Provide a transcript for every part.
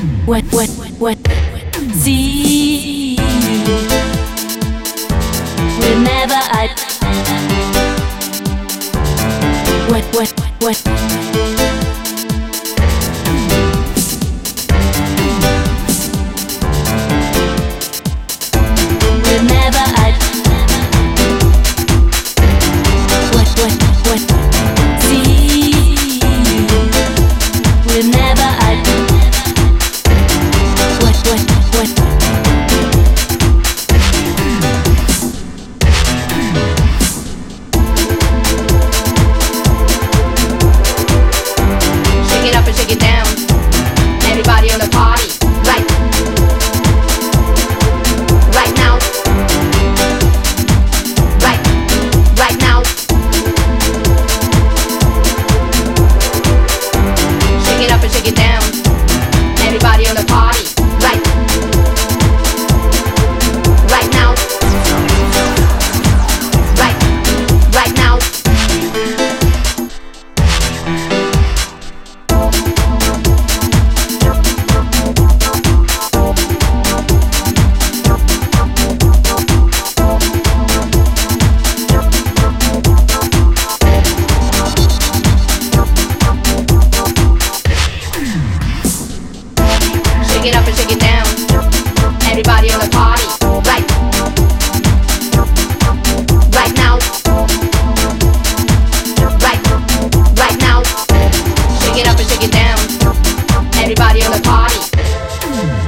When, when, when, when, see you. Whenever I. When, when, when, when. it up and shake it down.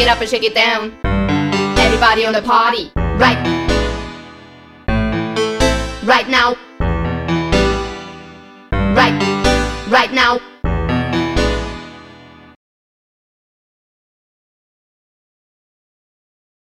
Shake it up and shake it down. Everybody on the party, right? Right now. Right. Right now.